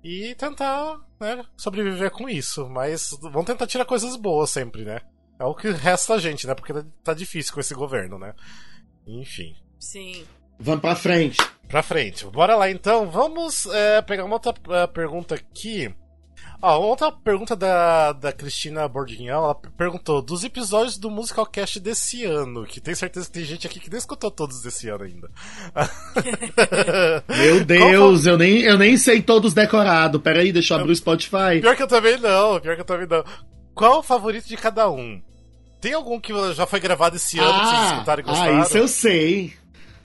E tentar, né, sobreviver com isso. Mas vão tentar tirar coisas boas sempre, né? É o que resta a gente, né? Porque tá difícil com esse governo, né? Enfim. Sim. Vamos pra frente. Pra frente. Bora lá então. Vamos é, pegar uma outra uh, pergunta aqui. Ó, outra pergunta da, da Cristina Bordignan, ela perguntou dos episódios do Musical Cast desse ano, que tem certeza que tem gente aqui que nem escutou todos desse ano ainda. Meu Deus, eu nem, eu nem sei todos decorado. Pera aí, deixa eu abrir o Spotify. Pior que eu também não, pior que eu também não. Qual o favorito de cada um? Tem algum que já foi gravado esse ano ah, que vocês ah, escutaram e gostaram? Ah, isso eu sei.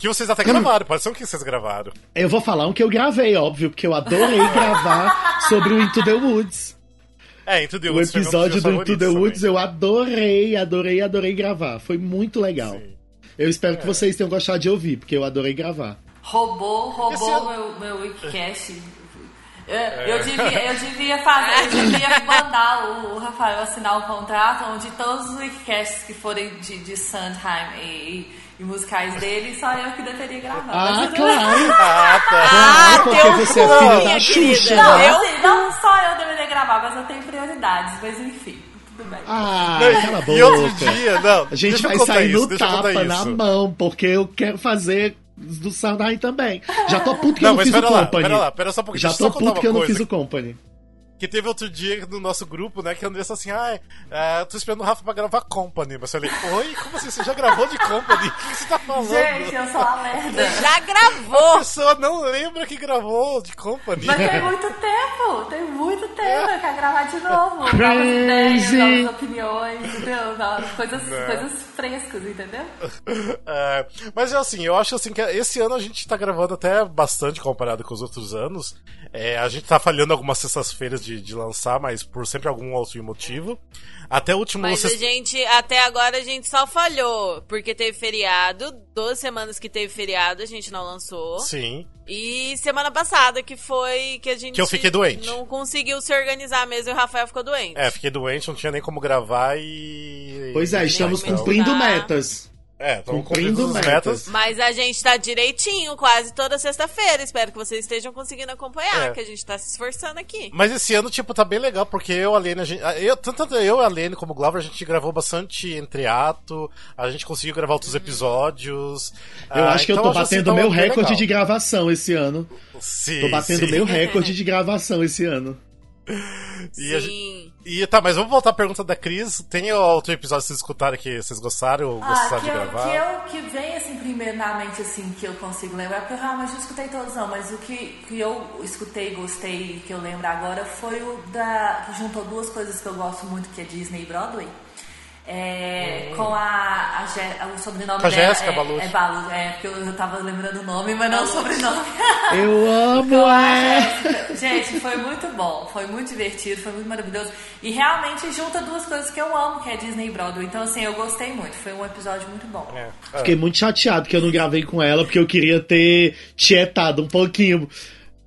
Que vocês até gravaram, pode ser um que vocês gravaram. Eu vou falar um que eu gravei, óbvio, porque eu adorei gravar sobre o Into the Woods. É, Into the Woods. O episódio do Into the Woods também. eu adorei, adorei, adorei gravar. Foi muito legal. Sim. Eu espero é. que vocês tenham gostado de ouvir, porque eu adorei gravar. Roubou, roubou meu, meu Wikicast. Eu, é. eu, devia, eu devia fazer, eu devia mandar o Rafael assinar o um contrato onde todos os Wikicasts que forem de, de Sandheim e e musicais dele, só eu que deveria gravar. Ah, claro! ah, tá. Ah, porque você é filha da Xuxa. Não, né? eu, não só eu deveria gravar, mas eu tenho prioridades, mas enfim. Tudo bem. Ah, cala a boca. E outro dia, não. A gente vai sair isso, no tapa, na mão, porque eu quero fazer do Sandai também. Já tô puto que não, eu não fiz o lá, Company. Pera lá, pera só um pouquinho. Já tô puto que eu não fiz o Company. Que teve outro dia no nosso grupo, né? Que a Andressa assim, ah, é, tô esperando o Rafa pra gravar Company. Mas eu falei, oi, como assim? Você já gravou de Company? O que você tá falando? Gente, eu sou a merda. Já gravou! A pessoa não lembra que gravou de Company. Mas tem muito tempo, tem muito tempo. É. Eu quero gravar de novo. Novas ideias, novas opiniões, entendeu? Coisas, coisas frescas, entendeu? É, mas é assim, eu acho assim que esse ano a gente tá gravando até bastante comparado com os outros anos. É, a gente tá falhando algumas sextas-feiras de, de lançar, mas por sempre algum outro motivo. Até o último. Mas a gente, até agora, a gente só falhou. Porque teve feriado. Duas semanas que teve feriado, a gente não lançou. Sim. E semana passada, que foi que a gente. Que eu fiquei doente. Não conseguiu se organizar mesmo e o Rafael ficou doente. É, fiquei doente, não tinha nem como gravar e. Pois é, estamos cumprindo metas. É, estamos Cumprindo cumprindo as metas. metas. Mas a gente tá direitinho quase toda sexta-feira. Espero que vocês estejam conseguindo acompanhar, É. que a gente tá se esforçando aqui. Mas esse ano, tipo, tá bem legal, porque eu, a Lene, a gente, eu, tanto eu, a Lene como o Glover, a gente gravou bastante entre ato, a gente conseguiu gravar outros episódios. Eu Ah, acho que eu então tô acho assim, batendo tá meu recorde legal. de gravação esse ano. Sim, Tô batendo sim. meu recorde de gravação esse ano. E a Sim. E tá, mas vamos voltar à pergunta da Cris. Tem outro episódio que vocês escutaram que vocês gostaram ou Ah, gostaram de eu, gravar? que eu que vem assim primeiro na mente assim que eu consigo lembrar, porque eu realmente não escutei todos não, mas o que, que eu escutei, gostei, que eu lembro agora foi o da que juntou duas coisas que eu gosto muito, que é Disney e Broadway. É, Com a, a Gé- o sobrenome Hum. Com a dela Jéssica é, Balucci. é é, porque eu, eu tava lembrando o nome, mas não o sobrenome. Eu amo, a é! Jéssica. Gente, foi muito bom, foi muito divertido, foi muito maravilhoso. E realmente junta duas coisas que eu amo, que é Disney e Broadway. Então, assim, eu gostei muito, foi um episódio muito bom. É. Fiquei muito chateado que eu não gravei com ela, porque eu queria ter tietado um pouquinho.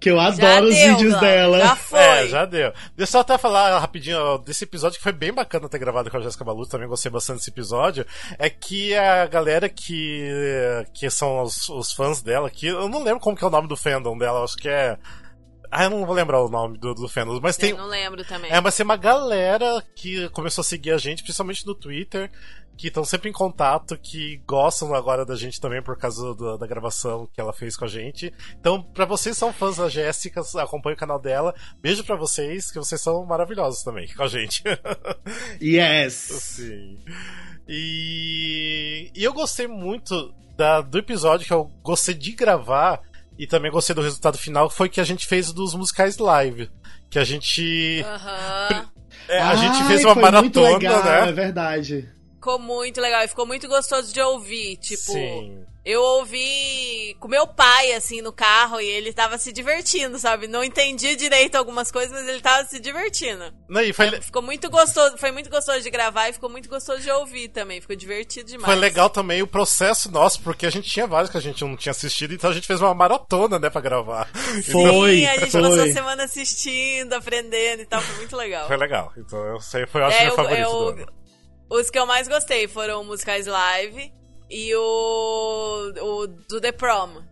Que eu adoro os deu, vídeos Glam. dela. Já foi. É, já deu. Deixa eu até falar rapidinho ó, desse episódio que foi bem bacana ter gravado com a Jéssica Balucci, também gostei bastante desse episódio. É que a galera que, que são os, os fãs dela, que eu não lembro como que é o nome do fandom dela, acho que é. Ah, eu não vou lembrar o nome do, do fandom, mas tem. Eu não lembro também. É, mas tem uma galera que começou a seguir a gente, principalmente no Twitter, que estão sempre em contato, que gostam agora da gente também por causa da, da gravação que ela fez com a gente. Então, pra vocês que são fãs da Jéssica, acompanhem o canal dela. Beijo pra vocês, que vocês são maravilhosos também com a gente. Yes! Sim. E, e eu gostei muito da- do episódio que eu gostei de gravar e também gostei do resultado final, foi que a gente fez dos musicais live. Que a gente. Aham. é, a gente Ai, fez uma foi muito maratona, legal, né? É verdade. Ficou muito legal e ficou muito gostoso de ouvir. Tipo, Sim. Eu ouvi com meu pai, assim, no carro e ele tava se divertindo, sabe? Não entendi direito algumas coisas, mas ele tava se divertindo. Não, e foi, Ficou muito gostoso, foi muito gostoso de gravar e ficou muito gostoso de ouvir também. Ficou divertido demais. foi legal também o processo nosso, porque a gente tinha vários que a gente não tinha assistido, então a gente fez uma maratona, né, pra gravar. Foi, Sim, a gente foi. passou a semana assistindo, aprendendo e tal, foi muito legal. Foi legal. Então eu sei, foi eu acho É, meu eu- favorito eu- do ano. Os que eu mais gostei foram musicais live e o, o do The Prom.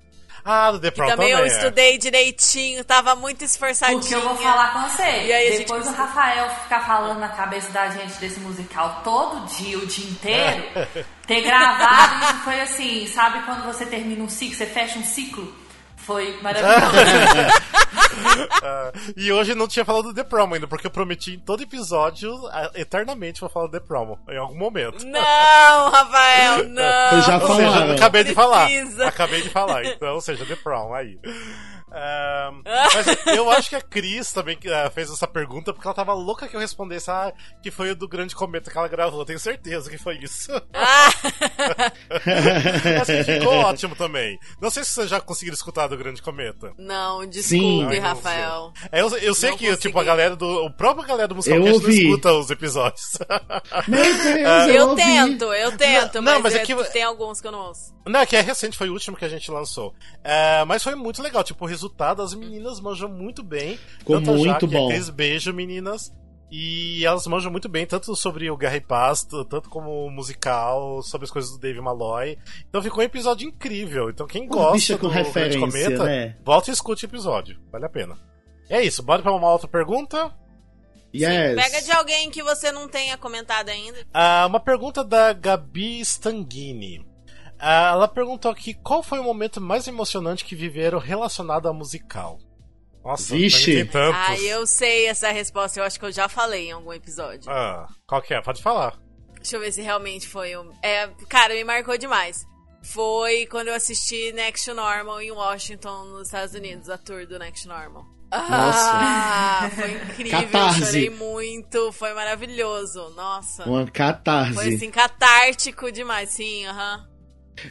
Ah, do The Prom também eu é. estudei direitinho, tava muito esforçadinha. Porque eu vou falar com você. E aí gente Depois do conseguiu- Rafael ficar falando na cabeça da gente desse musical todo dia, o dia inteiro, ter gravado isso foi assim, sabe quando você termina um ciclo, você fecha um ciclo? Foi maravilhoso. E hoje não tinha falado do The Prom ainda, porque eu prometi em todo episódio, eternamente, vou falar do The Prom, em algum momento. Não, Rafael, não. Eu já Ou seja, falaram. acabei de falar. Acabei de falar, então, ou seja, The Prom, aí. Ah, mas eu acho que a Cris também ah, fez essa pergunta porque ela tava louca que eu respondesse ah, que foi o do grande cometa que ela gravou. Tenho certeza que foi isso. Ah, que ficou ótimo também. Não sei se vocês já conseguiram escutar do grande cometa. não, Sim. desculpe, não Rafael. É, eu, eu sei Não que, tipo, a consegui. galera do. O próprio galera do musical não escuta os episódios. Meu Deus, eu, Eu tento, eu tento, Não, não, mas, mas é é- que- tem alguns que eu não ouço. Não, é que é recente, foi o último que a gente lançou. É, mas foi muito legal, tipo, o resultado, as meninas manjam muito bem. Ficou tanto a muito Jaque e a bom. Cris, beijo, meninas. E elas manjam muito bem, tanto sobre o Guerra e Paz, tanto como o musical, sobre as coisas do Dave Malloy. Então ficou um episódio incrível. Então quem Uma gosta com do referência, Cometa, né? volta e escute o episódio. Vale a pena. E é isso, bora pra uma outra pergunta? Yes. Pega de alguém que você não tenha comentado ainda. Ah, uma pergunta da Gabi Stanghini. Ah, ela perguntou aqui qual foi o momento mais emocionante que viveram relacionado a musical. Nossa, Vixe. Ah, eu sei essa resposta, eu acho que eu já falei em algum episódio. Ah, qual que é? Pode falar. Deixa eu ver se realmente foi um. É, cara, me marcou demais. Foi quando eu assisti Next Normal em Washington, nos Estados Unidos, a tour do Next Normal. Ah, foi incrível, Catarse. eu chorei muito, foi maravilhoso. Nossa. Uma catarse. Foi assim, catártico demais, sim, aham.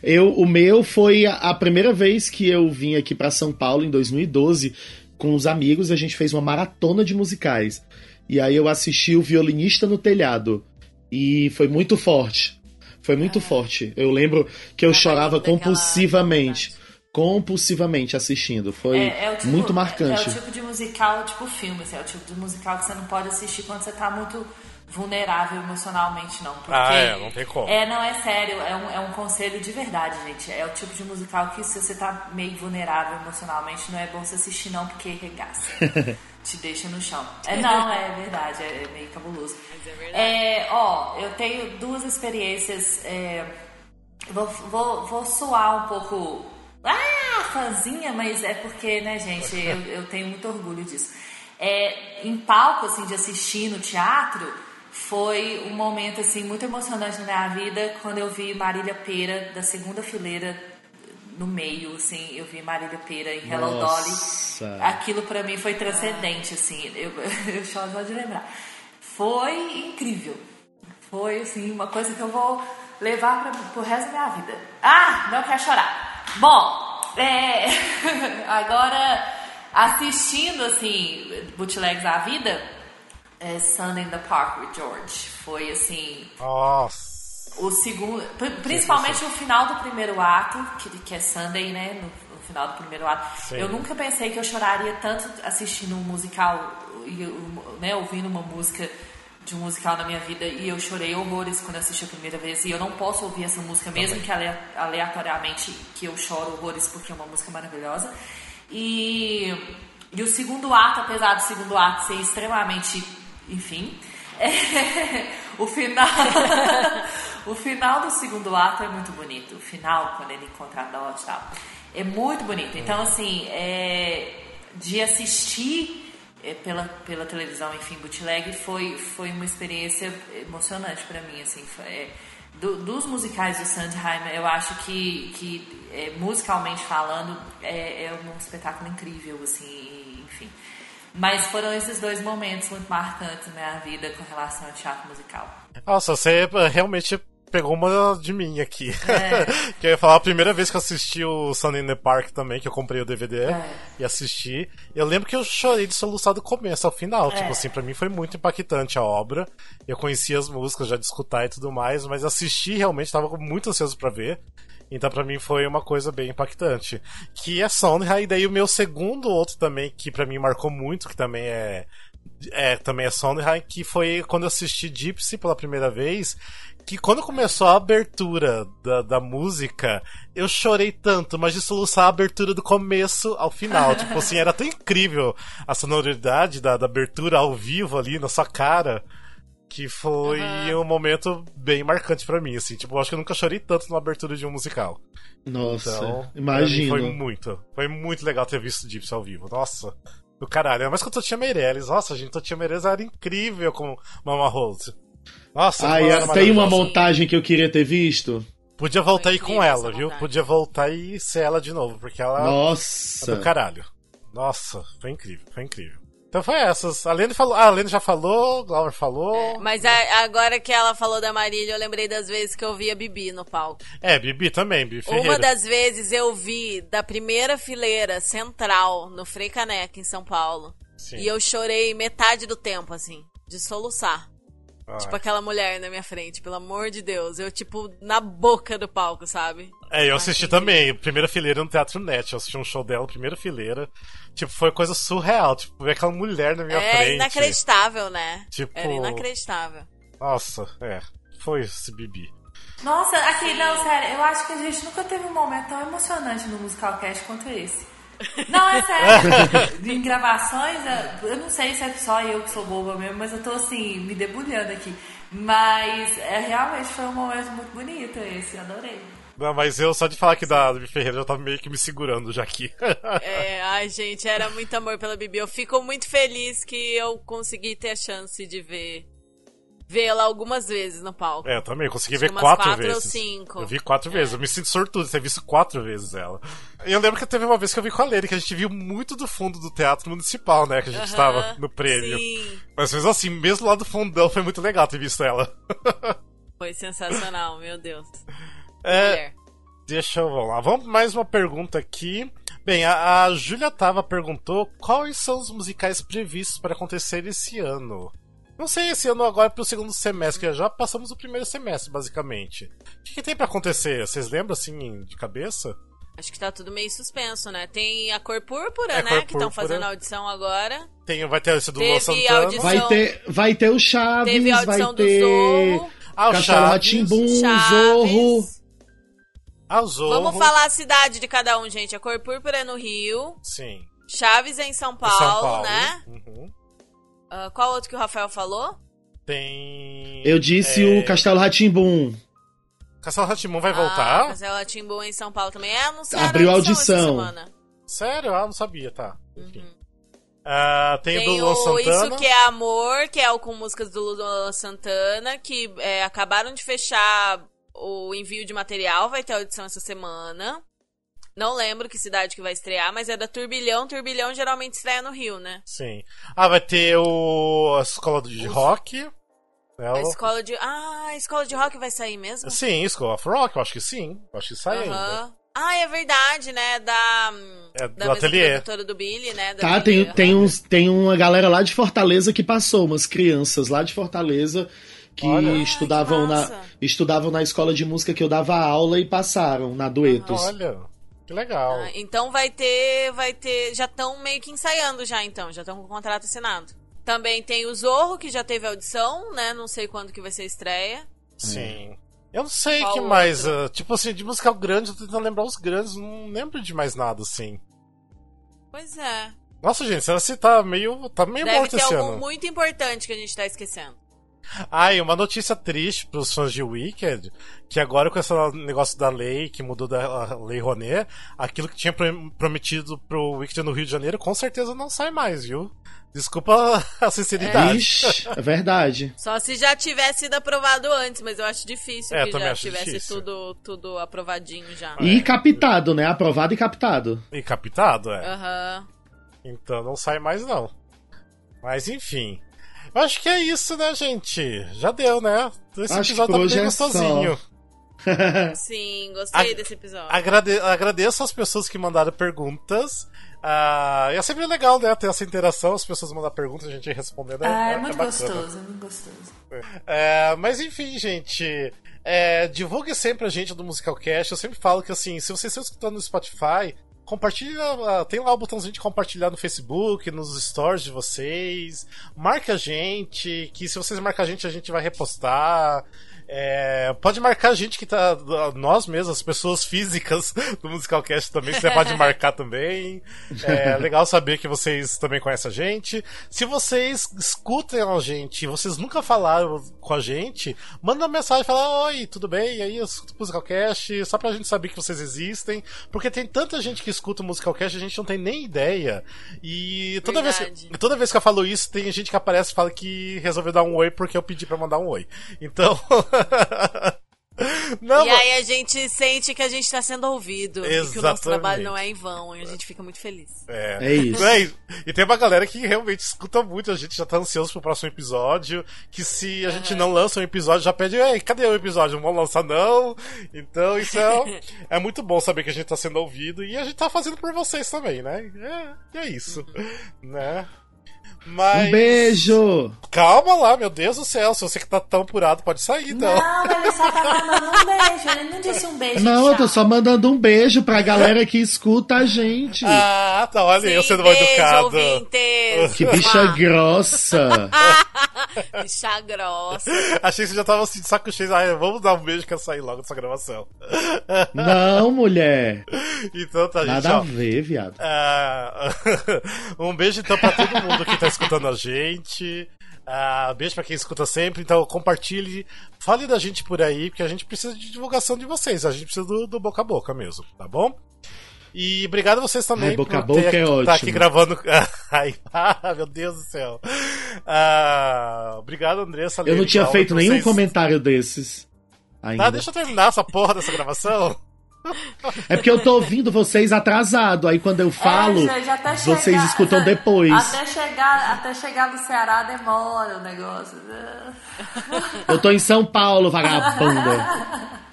Eu, o meu foi a, a primeira vez que eu vim aqui pra São Paulo em 2012 com os amigos, a gente fez uma maratona de musicais. E aí eu assisti o Violinista no Telhado e foi muito forte. Foi muito forte. Eu lembro que eu chorava daquela compulsivamente. compulsivamente assistindo. Foi É, é tipo- muito marcante. É, o tipo de musical, tipo filme, assim, é o tipo de musical que você não pode assistir quando você tá muito vulnerável emocionalmente, não. Porque, Ah, é, não tem como. É, não, é sério, é um, é um conselho de verdade, gente. É o tipo de musical que se você tá meio vulnerável emocionalmente, não é bom você assistir não, porque regaça. Te deixa no chão. É, não, é verdade, é, é meio cabuloso. Mas é verdade. É, ó, eu tenho duas experiências. é, vou, vou, vou suar um pouco. Ah, fãzinha, mas é porque, né, gente, eu, eu tenho muito orgulho disso. É, em palco, assim, de assistir no teatro, foi um momento, assim, muito emocionante na minha vida quando eu vi Marília Pera, da segunda fileira, no meio, assim, eu vi Marília Pera em Hello Nossa. Dolly. Aquilo pra mim foi transcendente, assim, eu, eu choro só de lembrar. Foi incrível. Foi, assim, uma coisa que eu vou levar pra, pro resto da minha vida. Ah, não quero chorar. Bom, é, agora, assistindo, assim, Bootlegs da Vida, é Sunday in the Park with George. Foi, assim, Nossa. o segundo, pri- principalmente o final do primeiro ato, que, que é Sunday, né? No, no final do primeiro ato. Sim. Eu nunca pensei que eu choraria tanto assistindo um musical e né, ouvindo uma música de um musical na minha vida e eu chorei horrores quando assisti a primeira vez e eu não posso ouvir essa música mesmo que ale- aleatoriamente que eu choro horrores porque é uma música maravilhosa e, e o segundo ato apesar do segundo ato ser extremamente enfim. O final o final do segundo ato é muito bonito. O final quando ele encontra a Dot e tal é muito bonito. Então assim é, de assistir é, pela, pela televisão, enfim, bootleg, foi, foi uma experiência emocionante pra mim, assim, foi, é, do- dos musicais do Sandheim, eu acho que, que é, musicalmente falando, é, é um espetáculo incrível, assim, enfim. Mas foram esses dois momentos muito marcantes na minha vida com relação ao teatro musical. Nossa, você eh, realmente pegou uma de mim aqui. É. que eu ia falar a primeira vez que eu assisti o Sunday in the Park também, que eu comprei o DVD É. e assisti. Eu lembro que eu chorei de soluçar do começo ao final. É. Tipo assim, pra mim foi muito impactante a obra. Eu conhecia as músicas, já de escutar e tudo mais, mas assistir realmente tava muito ansioso pra ver. Então pra mim foi uma coisa bem impactante. Que é Sondheim, e daí o meu segundo outro também, que pra mim marcou muito, que também é é, também é Sondheim, que foi quando eu assisti Gypsy pela primeira vez, que quando começou a abertura da, da música, eu chorei tanto, mas de soluçar a abertura do começo ao final. tipo assim, era tão incrível a sonoridade da, da abertura ao vivo ali na sua cara. Que foi um momento bem marcante pra mim, assim. Tipo, eu acho que eu nunca chorei tanto numa abertura de um musical. Nossa, Então, imagino. Foi muito. Foi muito legal ter visto Gypsy ao vivo. Nossa, do caralho. Mas com a Totinha Meirelles. Nossa, gente, Totinha Meirelles era incrível com Mama Rose. Nossa, Ai, tem uma montagem que eu queria ter visto. Podia voltar aí com ela, viu? montagem. Podia voltar e ser ela de novo, porque ela é Nossa. do caralho. Nossa, foi incrível, foi incrível. Então foi essas. A Lene falou. Ah, a Lene já falou, Glauber falou. Mas a- agora que ela falou da Marília, eu lembrei das vezes que eu vi a Bibi no palco. É, Bibi também, Bibi Ferreira. Uma das vezes eu vi da primeira fileira central no Frei Caneca, em São Paulo. Sim. E eu chorei metade do tempo, assim, de soluçar. Ah, Tipo aquela mulher na minha frente, pelo amor de Deus. Eu, tipo, na boca do palco, sabe? É, eu assisti também, primeira fileira no Teatro Net. Eu assisti um show dela, primeira fileira. Tipo, foi coisa surreal. Tipo, ver aquela mulher na minha é frente. inacreditável, né? Tipo- Era inacreditável. Nossa, é. Foi esse Bibi. Nossa, aqui, não, sério, eu acho que a gente nunca teve um momento tão emocionante no Musical Cast quanto esse. Não, é sério. em gravações, eu- eu não sei se é só eu que sou boba mesmo, mas eu tô assim, me debulhando aqui. Mas é, realmente foi um momento muito bonito esse, adorei. Não, mas eu, só de falar aqui da Bibi Ferreira, eu tava meio que me segurando já aqui. É, ai, gente, era muito amor pela Bibi. Eu fico muito feliz que eu consegui ter a chance de ver vê-la algumas vezes no palco. É, eu também consegui Acho ver que quatro, quatro ou vezes. cinco. Eu vi quatro vezes. Eu me sinto sortudo de ter visto quatro vezes ela. E eu lembro que teve uma vez que eu vi com a Lene, que a gente viu muito do fundo do teatro municipal, né? Que a gente Aham, tava no prêmio. Sim, Mas mesmo assim, mesmo lá do fundão, foi muito legal ter visto ela. foi sensacional, meu Deus. É. Deixa eu vamos lá. Vamos mais uma pergunta aqui. Bem, a, a Júlia Tava perguntou quais são os musicais previstos para acontecer esse ano. Não sei esse ano agora pro segundo semestre, que já passamos o primeiro semestre, basicamente. O que, que tem para acontecer? Vocês lembram assim de cabeça? Acho que tá tudo meio suspenso, né? Tem a Cor Púrpura, É, né? Cor que estão fazendo audição agora. Tem, vai ter esse do Luan Santana. audição- Vai ter, vai ter o Chaves, Teve a vai audição do ter Zorro. Ah, o Castelo Chaves. Ratimbum, Chaves. Zorro. Zorro. Vamos falar a cidade de cada um, gente. A Cor Púrpura é no Rio. Sim. Chaves é em São Paulo, São Paulo. né? Uhum. Ah, qual outro que o Rafael falou? Tem. Eu disse é, o Castelo Ratimbum. Castelo Ratimon vai Ah, voltar? Castelo Timbu em São Paulo também. É anunciado Abriu a audição. semana. Sério? Ah, não sabia, tá. Enfim. Uhum. Ah, tem, Tem o do Luan o Santana. Isso Que é Amor, que é o com músicas do Luan Santana, que é, acabaram de fechar o envio de material, vai ter audição essa semana. Não lembro que cidade que vai estrear, mas é da Turbilhão. Turbilhão geralmente estreia no Rio, né? Sim. Ah, vai ter o. A escola de rock. É A o- escola de. Ah, a escola de rock vai sair mesmo? Sim, School of Rock, eu acho que sim. Eu acho que sai ainda. Aham. Ah, é verdade, né? Da. É, da do ateliê. produtora do Billy, né? Da Tá, Billy, tem, tem, uns, tem uma galera lá de Fortaleza que passou, umas crianças lá de Fortaleza que Olha. Ai, que estudavam, na, estudavam na escola de música que eu dava aula e passaram na Duetos. Olha, que legal. Ah, então vai ter, vai ter, já estão meio que ensaiando já então, já estão com o contrato assinado. Também tem o Zorro que já teve audição, né? Não sei quando que vai ser a estreia. Sim. Eu não sei Qual que mais. outro? ah, tipo assim, de musical grande, eu tô tentando lembrar os grandes, não lembro de mais nada, assim. Pois é. Nossa, gente, você tá meio. tá meio Deve morto ter esse algum ano. muito importante que a gente tá esquecendo. Ah, e uma notícia triste pros fãs de Wicked, que agora com esse negócio da lei, que mudou da lei Rouanet, aquilo que tinha pro- prometido pro Wicked no Rio de Janeiro, com certeza não sai mais, viu? Desculpa a sinceridade. Ixi, é verdade. Só se já tivesse sido aprovado antes, mas eu acho difícil É, que já tivesse difícil. tudo, tudo aprovadinho já. E captado, né? Aprovado e captado. E captado, é. Aham. Então não sai mais, não. Mas enfim. Eu acho que é isso, né, gente? Já deu, né? Esse Acho episódio tá bem é gostosinho. Sim, gostei A- desse episódio. Agrade- agradeço as pessoas que mandaram perguntas. E é sempre legal, né, ter essa interação, as pessoas mandam perguntas, a gente respondendo. Ah, é é muito bacana. gostoso, é muito gostoso. É, mas enfim, gente. é, divulgue sempre a gente do Musicalcast. Eu sempre falo que assim, se vocês estão escutando no Spotify, compartilha. ah, Tem lá o botãozinho de compartilhar no Facebook, nos stories de vocês. Marca a gente, que se vocês marcar a gente, a gente vai repostar. É, pode marcar a gente que tá. Nós mesmos, as pessoas físicas do Musicalcast também, você pode marcar também. É legal saber que vocês também conhecem a gente. Se vocês escutem a gente e vocês nunca falaram com a gente, manda uma mensagem e fala: Oi, tudo bem? E aí eu escuto o Musicalcast, só pra gente saber que vocês existem. Porque tem tanta gente que escuta o Musicalcast, a gente não tem nem ideia. E toda vez, que, toda vez que eu falo isso, tem gente que aparece e fala que resolveu dar um oi porque eu pedi pra mandar um oi. Então. Não, e aí a gente sente que a gente tá sendo ouvido. E que o nosso Exatamente. trabalho não é em vão. E a gente fica muito feliz. É. É isso. É, e- tem uma galera que realmente escuta muito, a gente já tá ansioso pro próximo episódio. Que se a gente não lança um episódio, já pede, ei, cadê o episódio? Não vão lançar, não. Então isso é, é muito bom saber que a gente tá sendo ouvido e a gente tá fazendo por vocês também, né? É, é isso. Né? Mas. Um beijo! Calma lá, meu Deus do céu. Se você que tá tão apurado, pode sair, então. Não, ele só tá mandando um beijo. Ele não disse um beijo. Não, eu tô só mandando um beijo pra galera que escuta a gente. Ah, tá. Olha, eu Sim, sendo mal beijo, educado. ouvintes. Que bicha Mua. grossa! Bicha grossa. Achei que você já tava assim de saco cheio. Ah, vamos dar um beijo que eu sair logo dessa gravação. Não, mulher! Então tá, gente. Nada a ver, viado. Ah, um beijo então pra todo mundo que tá escutando a gente. Ah, beijo pra quem escuta sempre. Então compartilhe, fale da gente por aí, porque a gente precisa de divulgação de vocês. A gente precisa do, do boca a boca mesmo, tá bom? E obrigado a vocês também Ai, boca a por ter boca é tá aqui gravando. Ai, ah, meu Deus do céu. Ah, obrigado, Andressa. Eu não tinha feito nenhum vocês- comentário desses. Ainda. Tá, deixa eu terminar essa porra dessa gravação. É porque eu tô ouvindo vocês atrasado. Aí quando eu falo, É, gente, vocês chegar- escutam depois. Até chegar, até chegar no Ceará demora o negócio. Eu tô em São Paulo, vagabunda.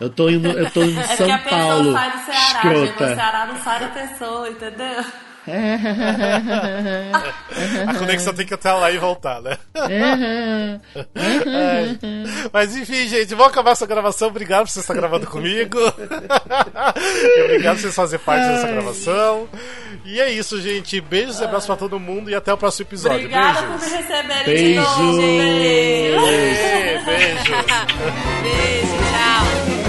Eu tô, indo, eu tô em É São que a pessoa Paulo, sai do Ceará, no escrota. Ceará não sai da pessoa, entendeu? A conexão tem que até lá e voltar, né? Mas enfim, gente, vamos acabar essa gravação. Obrigado por você estar gravando comigo. Obrigado por vocês fazerem parte dessa gravação. E é isso, gente. Beijos e abraços pra todo mundo e até o próximo episódio. Obrigada por me receberem de Beijos. novo, gente. Beijo.